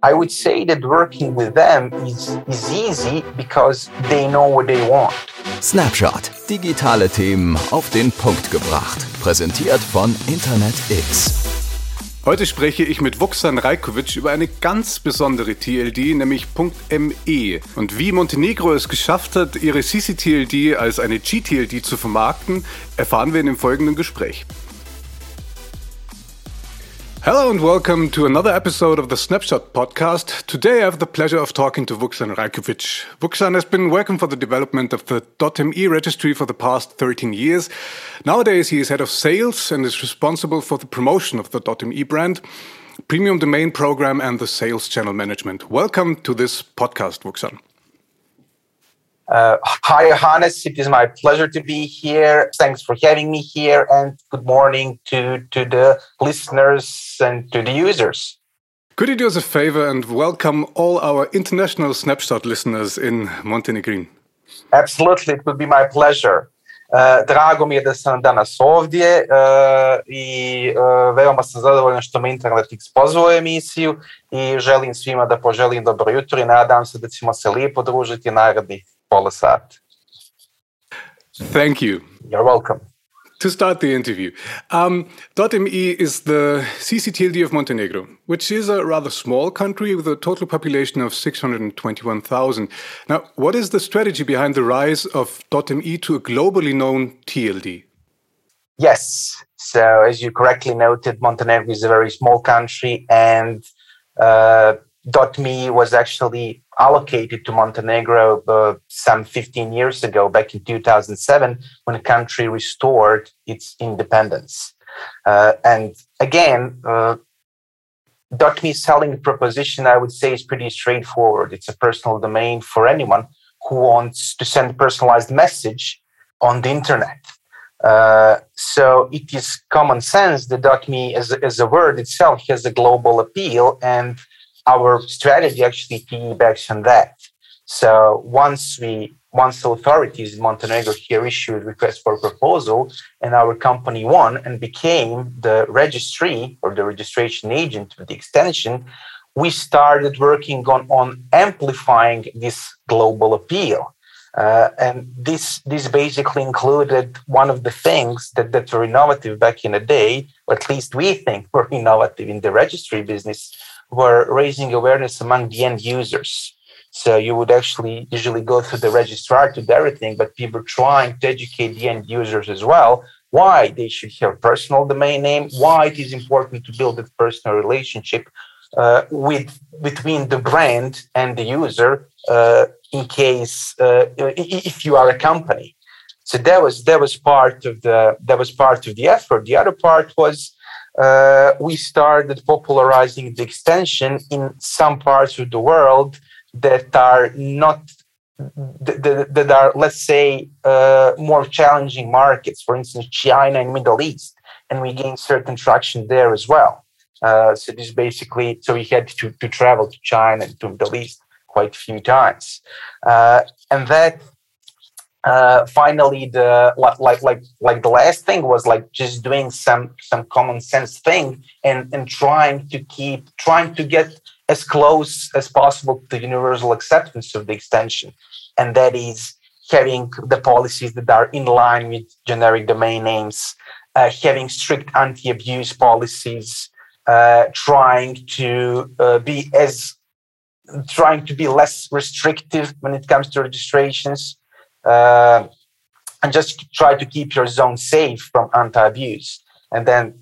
I would say that working with them is, is easy because they know what they want. Snapshot. Digitale Themen auf den Punkt gebracht. Präsentiert von Internet X. Heute spreche ich mit Vuksan Rajkovic über eine ganz besondere TLD, nämlich .me. Und wie Montenegro es geschafft hat, ihre CCTLD als eine GTLD zu vermarkten, erfahren wir in dem folgenden Gespräch. Hello and welcome to another episode of the Snapshot podcast. Today I have the pleasure of talking to Vuksan Rajkovic. Vuksan has been working for the development of the .me registry for the past 13 years. Nowadays he is head of sales and is responsible for the promotion of the .me brand, premium domain program and the sales channel management. Welcome to this podcast, Vuksan. Uh, hi, Johannes. It is my pleasure to be here. Thanks for having me here, and good morning to, to the listeners and to the users. Could you do us a favor and welcome all our international snapshot listeners in Montenegrin? Absolutely, it would be my pleasure. Uh, drago mi je da sam danas ovdje uh, i uh, veoma sam zadovoljan što me InterNetX pozvao emisiju i želim svima da poželim dobro jutro i nadam se da ćemo se lijepo družiti narednih Polisat. Thank you. You're welcome. To start the interview, um, .me is the CCTLD of Montenegro, which is a rather small country with a total population of 621,000. Now, what is the strategy behind the rise of .me to a globally known TLD? Yes. So, as you correctly noted, Montenegro is a very small country, and uh, .me was actually allocated to Montenegro uh, some 15 years ago, back in 2007, when the country restored its independence. Uh, and again, uh, .me selling proposition, I would say, is pretty straightforward. It's a personal domain for anyone who wants to send a personalized message on the internet. Uh, so it is common sense that .me as, as a word itself has a global appeal and our strategy actually piggybacks on that. So once we once authorities in Montenegro here issued request for proposal and our company won and became the registry or the registration agent of the extension, we started working on, on amplifying this global appeal. Uh, and this this basically included one of the things that, that were innovative back in the day, or at least we think were innovative in the registry business, were raising awareness among the end users. So you would actually usually go through the registrar to do everything, but people trying to educate the end users as well why they should have personal domain name, why it is important to build a personal relationship uh, with between the brand and the user uh, in case uh, if you are a company. So that was that was part of the that was part of the effort. The other part was uh, we started popularizing the extension in some parts of the world that are not that, that are let's say uh, more challenging markets. For instance china and middle east and we gained certain traction there as well. Uh, so this basically so we had to, to travel to china and to middle east quite a few times. Uh, and that uh, finally the like like like the last thing was like just doing some some common sense thing and and trying to keep trying to get as close as possible to universal acceptance of the extension. And that is having the policies that are in line with generic domain names uh, having strict anti-abuse policies uh, trying to uh, be as trying to be less restrictive when it comes to registrations Uh, and just try to keep your zone safe from anti-abuse. And then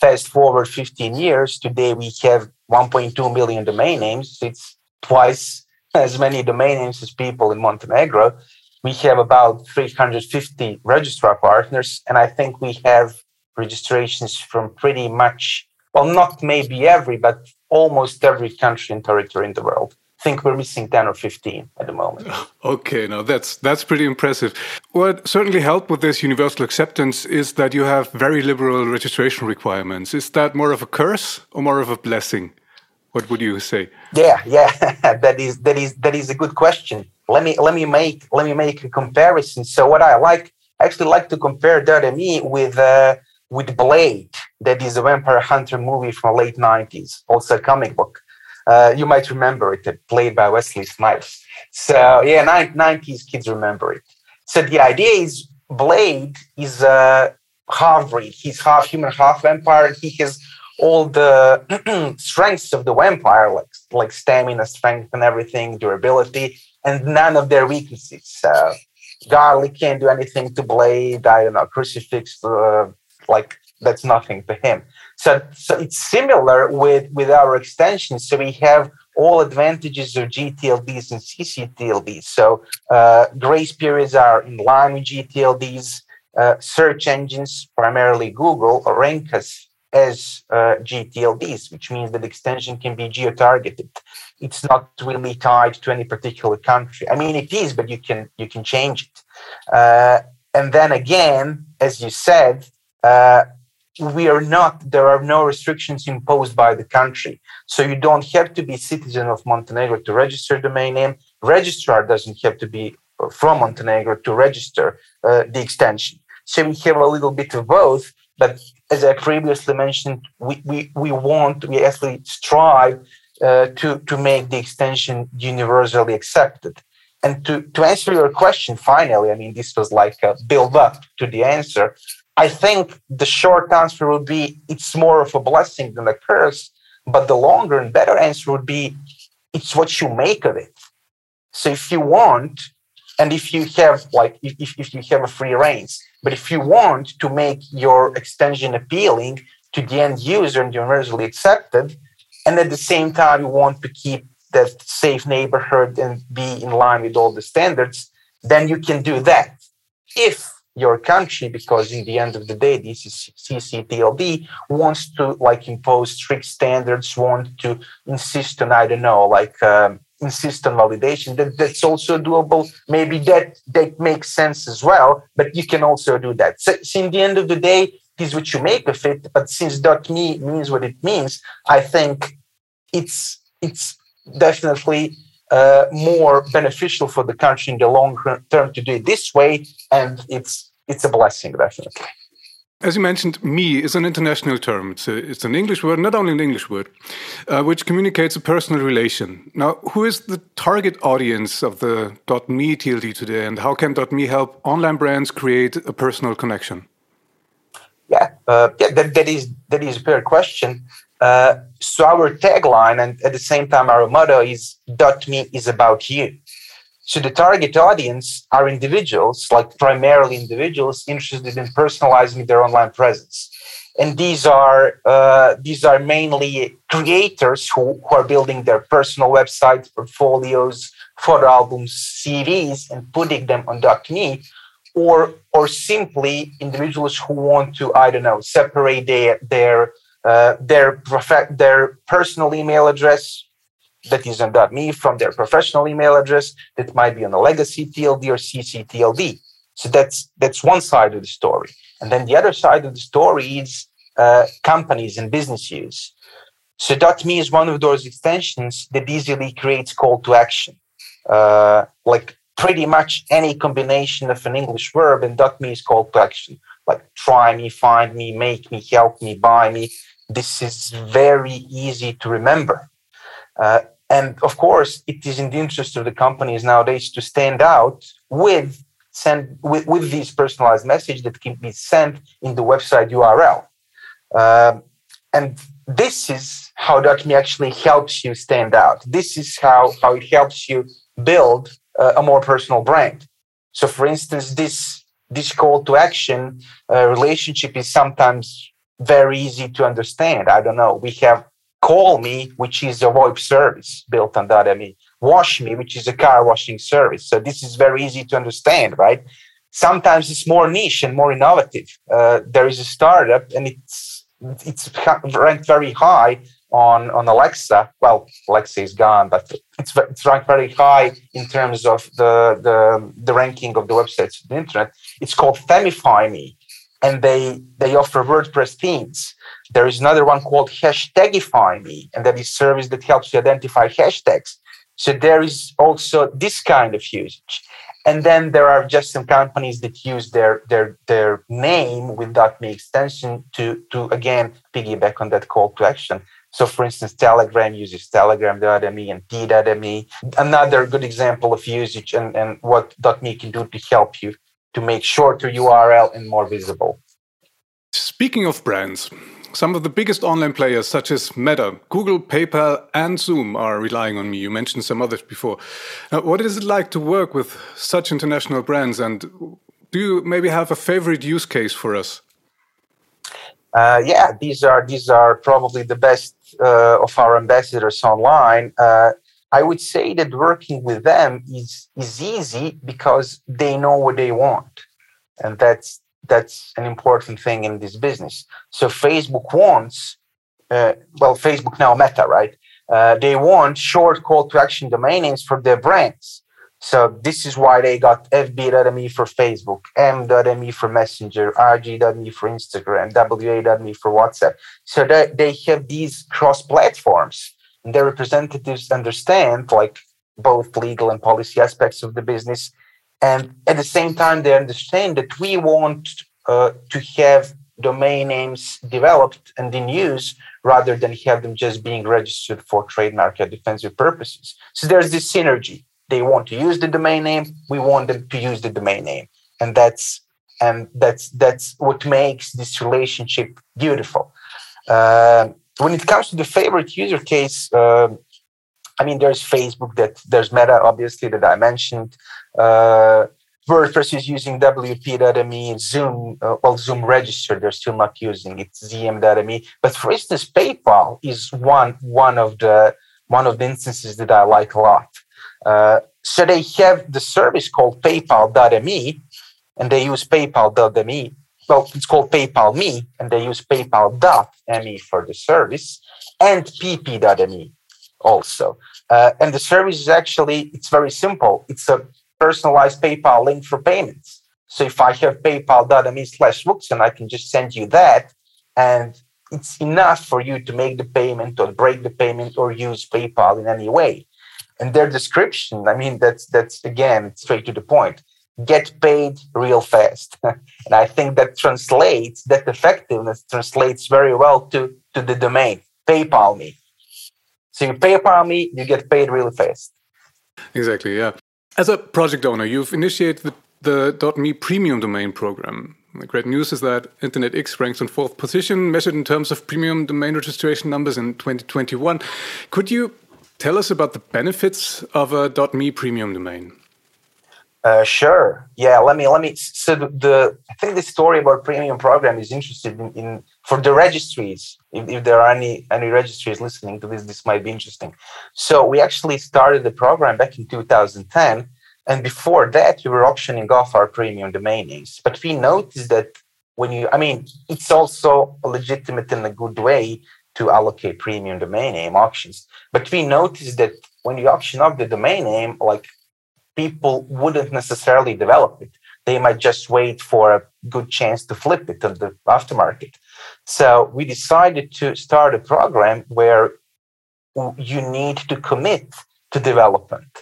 fast forward 15 years, today we have 1.2 million domain names. It's twice as many domain names as people in Montenegro. We have about 350 registrar partners, and I think we have registrations from pretty much, well, not maybe every, but almost every country and territory in the world think we're missing 10 or 15 at the moment. Okay, now that's that's pretty impressive. What certainly helped with this universal acceptance is that you have very liberal registration requirements. Is that more of a curse or more of a blessing? What would you say? Yeah, yeah, that is that is that is a good question. Let me let me make let me make a comparison. So what I like I actually like to compare .me with uh, with Blade. That is a vampire hunter movie from late 90s, also a comic book. Uh, you might remember it, played by Wesley Snipes. So yeah, 90s kids remember it. So the idea is Blade is a half breed. He's half human, half vampire. He has all the strengths of the vampire, like like stamina, strength, and everything, durability, and none of their weaknesses. So Garlic can't do anything to Blade. I don't know, Crucifix, uh, like that's nothing to him. So, so it's similar with with our extensions. So we have all advantages of GTLDs and CCTLDs. So uh, grace periods are in line with GTLDs. Uh, search engines, primarily Google, rank us as uh, GTLDs, which means that extension can be geo-targeted. It's not really tied to any particular country. I mean, it is, but you can you can change it. Uh, and then again, as you said, uh, we are not. There are no restrictions imposed by the country, so you don't have to be citizen of Montenegro to register domain name. Registrar doesn't have to be from Montenegro to register uh, the extension. So we have a little bit of both, but as I previously mentioned, we, we, we want, we actually strive uh, to, to make the extension universally accepted. And to, to answer your question, finally, I mean, this was like a build up to the answer. I think the short answer would be it's more of a blessing than a curse. But the longer and better answer would be it's what you make of it. So if you want, and if you have like if, if you have a free reigns, but if you want to make your extension appealing to the end user and universally accepted, and at the same time you want to keep that safe neighborhood and be in line with all the standards, then you can do that. If your country, because in the end of the day, this is CCTLD, wants to like impose strict standards, want to insist on, I don't know, like um, insist on validation. That that's also doable. Maybe that that makes sense as well but you can also do that. So, so in the end of the day is what you make of it but since dot me means what it means i think it's it's definitely uh, more beneficial for the country in the long term to do it this way and it's it's a blessing definitely as you mentioned, me is an international term. It's, a, it's an English word, not only an English word, uh, which communicates a personal relation. Now, who is the target audience of the .me TLD today, and how can .me help online brands create a personal connection? Yeah, uh, yeah, that, that is that is a fair question. Uh, so our tagline and at the same time our motto is .me is about you. So the target audience are individuals, like primarily individuals interested in personalizing their online presence. And these are uh, these are mainly creators who, who are building their personal websites, portfolios, photo albums, CVs, and putting them on .me, or or simply individuals who want to I don't know separate their their uh, their prof- their personal email address that is .me from their professional email address that might be on a legacy TLD or CCTLD. So that's that's one side of the story. And then the other side of the story is uh, companies and business use. So .me is one of those extensions that easily creates call to action. Uh, like pretty much any combination of an English verb and .me is call to action. Like try me, find me, make me, help me, buy me. This is very easy to remember. Uh, and of course, it is in the interest of the companies nowadays to stand out with send with, with these personalized message that can be sent in the website URL. Um, and this is how .me actually helps you stand out. This is how, how it helps you build uh, a more personal brand. So, for instance, this this call to action uh, relationship is sometimes very easy to understand. I don't know. We have Call Me, which is a VoIP service built on that. I mean, Wash Me, which is a car washing service. So this is very easy to understand, right? Sometimes it's more niche and more innovative. Uh, there is a startup, and it's it's ranked very high on on Alexa. Well, Alexa is gone, but it's it's ranked very high in terms of the the, the ranking of the websites of the internet. It's called Themify Me, and they they offer WordPress themes. There is another one called Hashtagify Me, and that is service that helps you identify hashtags. So there is also this kind of usage. And then there are just some companies that use their their their name with .me extension to to again piggyback on that call to action. So, for instance, Telegram uses telegram.me and t.me. Another good example of usage and, and what .me can do to help you to make shorter URL and more visible. Speaking of brands, some of the biggest online players, such as Meta, Google, PayPal, and Zoom, are relying on me. You mentioned some others before. Now, what is it like to work with such international brands? And do you maybe have a favorite use case for us? Uh, yeah, these are these are probably the best uh, of our ambassadors online. Uh, I would say that working with them is is easy because they know what they want, and that's that's an important thing in this business. So Facebook wants, uh, well, Facebook now Meta, right? Uh, they want short call to action domain names for their brands. So this is why they got fb.me for Facebook, m.me for Messenger, ig.me for Instagram, wa.me for WhatsApp. So that they have these cross platforms their representatives understand like both legal and policy aspects of the business. And at the same time, they understand that we want uh, to have domain names developed and in use rather than have them just being registered for trademark or defensive purposes. So there's this synergy they want to use the domain name we want them to use the domain name and that's and that's that's what makes this relationship beautiful uh, when it comes to the favorite user case uh, i mean there's facebook that there's meta obviously that i mentioned uh, WordPress is using WP.me, Zoom, uh, well, Zoom registered, they're still not using it, ZM.me. But for instance, PayPal is one one of the one of the instances that I like a lot. Uh, so they have the service called PayPal.me, and they use PayPal.me. Well, it's called PayPal Me, and they use PayPal.me for the service, and PP.me also. Uh, and the service is actually it's very simple. It's a personalized PayPal link for payments. So if I have PayPal.me slash Vuksan, I can just send you that, and it's enough for you to make the payment or break the payment or use PayPal in any way and their description i mean that's that's again straight to the point get paid real fast. And i think that translates that effectiveness translates very well to to the domain paypal me. So you pay paypal me you get paid really fast. Exactly yeah. As a project owner you've initiated the, the .me premium domain program. The great news is that InterNetX ranks in fourth position, measured in terms of premium domain registration numbers in 2021. Could you Tell us about the benefits of a .me premium domain. Uh, sure. Yeah. Let me let me. So the, the, I think the story about premium program is interested in, in for the registries. If, if, there are any any registries listening to this, this might be interesting. So we actually started the program back in 2010, and before that, we were auctioning off our premium domain names. But we noticed that when you, I mean, it's also legitimate in a good way to allocate premium domain name auctions. But we noticed that when you auction off the domain name, like people wouldn't necessarily develop it. They might just wait for a good chance to flip it on the aftermarket. So we decided to start a program where you need to commit to development.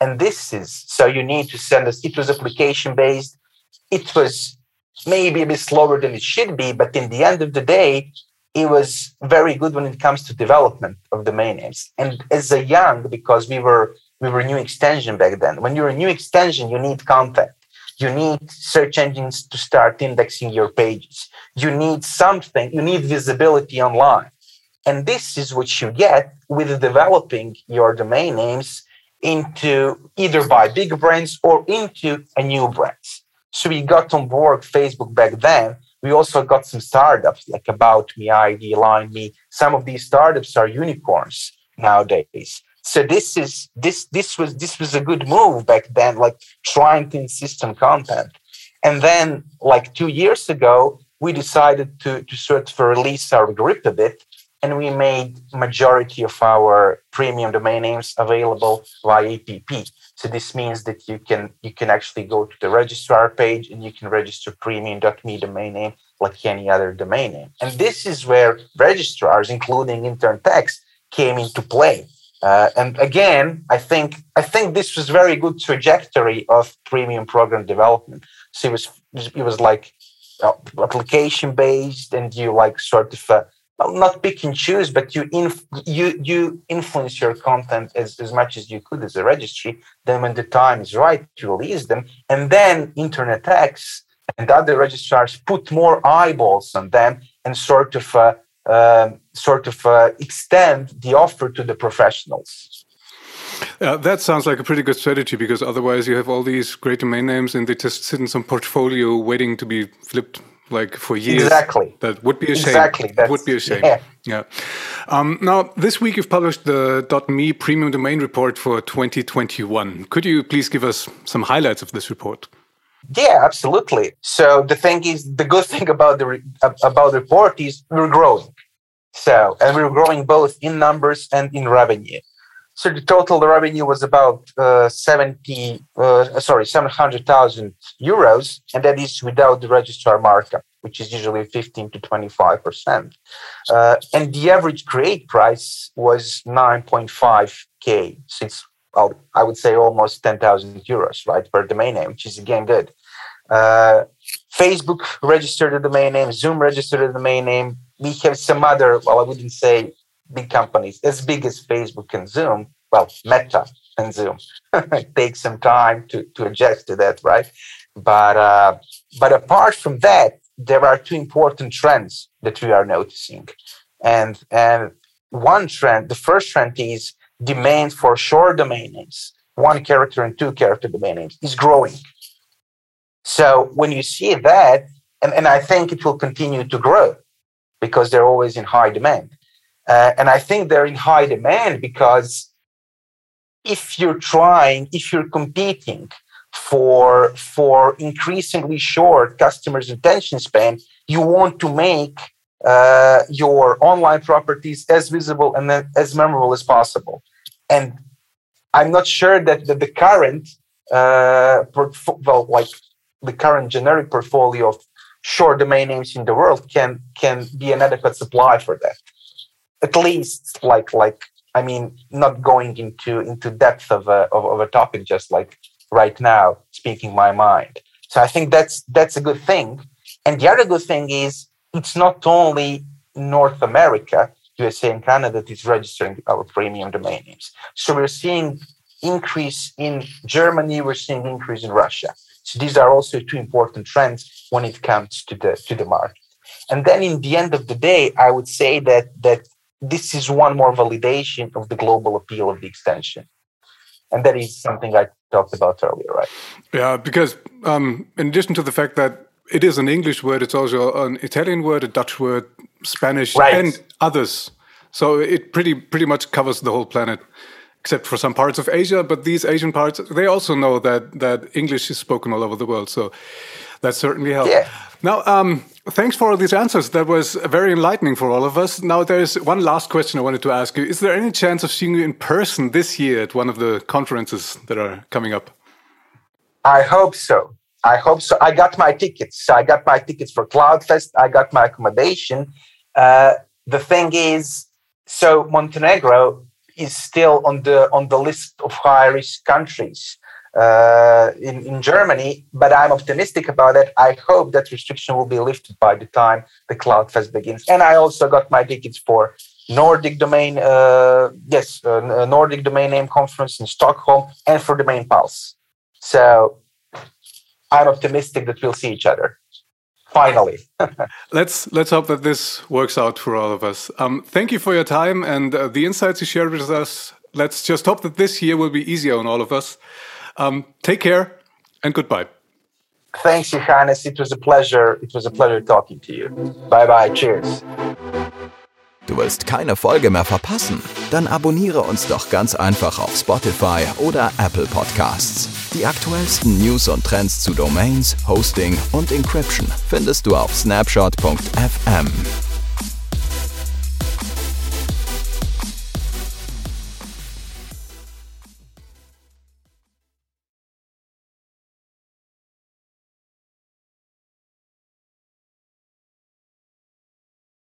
And this is so you need to send us, it was application based. It was maybe a bit slower than it should be, but in the end of the day, it was very good when it comes to development of domain names. And as a young, because we were we were new extension back then. When you're a new extension, you need content. You need search engines to start indexing your pages. You need something. You need visibility online. And this is what you get with developing your domain names into either by big brands or into a new brands. So we got on board Facebook back then we also got some startups like About Me, ID, Line Me. Some of these startups are unicorns nowadays. So this is this this was this was a good move back then, like trying to insist on content. And then, like two years ago, we decided to to sort of release our grip a bit, and we made majority of our premium domain names available via EPP. So this means that you can you can actually go to the registrar page and you can register premium.me domain name like any other domain name. And this is where registrars, including InterNetX, came into play. Uh, and again, I think I think this was very good trajectory of premium program development. So it was it was like uh, application based, and you like sort of uh, not pick and choose, but you inf- you you influence your content as, as much as you could as a registry. Then when the time is right to release them, and then InterNetX and other registrars put more eyeballs on them and sort of uh, uh, sort of uh, extend the offer to the professionals. Yeah, that sounds like a pretty good strategy because otherwise you have all these great domain names and they just sit in some portfolio waiting to be flipped like for years. Exactly. That would be a shame. Exactly. That would be a shame. Yeah. yeah. Um, now, this week you've published the .me premium domain report for 2021. Could you please give us some highlights of this report? Yeah, absolutely. So the thing is, the good thing about the re- about the report is we're growing. So and we're growing both in numbers and in revenue. So the total revenue was about uh, 70, uh, sorry, 700,000 euros, and that is without the registrar markup, which is usually 15 to 25 percent. Uh, and the average create price was 9.5k. So it's well, I would say almost 10,000 euros, right, per domain name, which is again good. Uh, Facebook registered a domain name, Zoom registered a domain name. We have some other, well, I wouldn't say big companies as big as Facebook and Zoom, well, Meta and Zoom. it takes some time to, to adjust to that, right? But uh, but apart from that, there are two important trends that we are noticing, and and one trend, the first trend is demand for short domain names, one character and two character domain names, is growing. So when you see that, and, and I think it will continue to grow because they're always in high demand. Uh, and I think they're in high demand because if you're trying, if you're competing for, for increasingly short customers' attention span, you want to make uh, your online properties as visible and as memorable as possible. And I'm not sure that the, the current, uh, well, like the current generic portfolio of short domain names in the world can can be an adequate supply for that at least like like I mean, not going into into depth of a of, of, a topic just like right now, speaking my mind. So I think that's that's a good thing. And the other good thing is it's not only North America, USA and Canada that is registering our premium domain names. So we're seeing increase in Germany, we're seeing increase in Russia. So these are also two important trends when it comes to the to the market. And then in the end of the day, I would say that that this is one more validation of the global appeal of the extension. And that is something I talked about earlier, right? Yeah, because um, in addition to the fact that it is an English word, it's also an Italian word, a Dutch word, Spanish, right. and others. So it pretty pretty much covers the whole planet, except for some parts of Asia. But these Asian parts, they also know that that English is spoken all over the world. So that certainly helps. Yeah. Now, um, thanks for all these answers. That was very enlightening for all of us. Now, there's one last question I wanted to ask you. Is there any chance of seeing you in person this year at one of the conferences that are coming up? I hope so. I hope so. I got my tickets. I got my tickets for CloudFest. I got my accommodation. Uh, the thing is, so Montenegro is still on the on the list of high risk countries uh, in, in Germany, but I'm optimistic about it. I hope that restriction will be lifted by the time the CloudFest begins. And I also got my tickets for Nordic domain, uh, yes, uh, Nordic domain name conference in Stockholm, and for Domain Pulse. So I'm optimistic that we'll see each other. Finally, let's let's hope that this works out for all of us. Um, thank you for your time and uh, the insights you shared with us. Let's just hope that this year will be easier on all of us. Um, take care and goodbye. Thanks, Johannes. It was a pleasure. It was a pleasure talking to you. Bye bye. Cheers. Du willst keine Folge mehr verpassen? Dann abonniere uns doch ganz einfach auf Spotify oder Apple Podcasts. Die aktuellsten News und Trends zu Domains, Hosting und Encryption findest du auf snapshot.fm.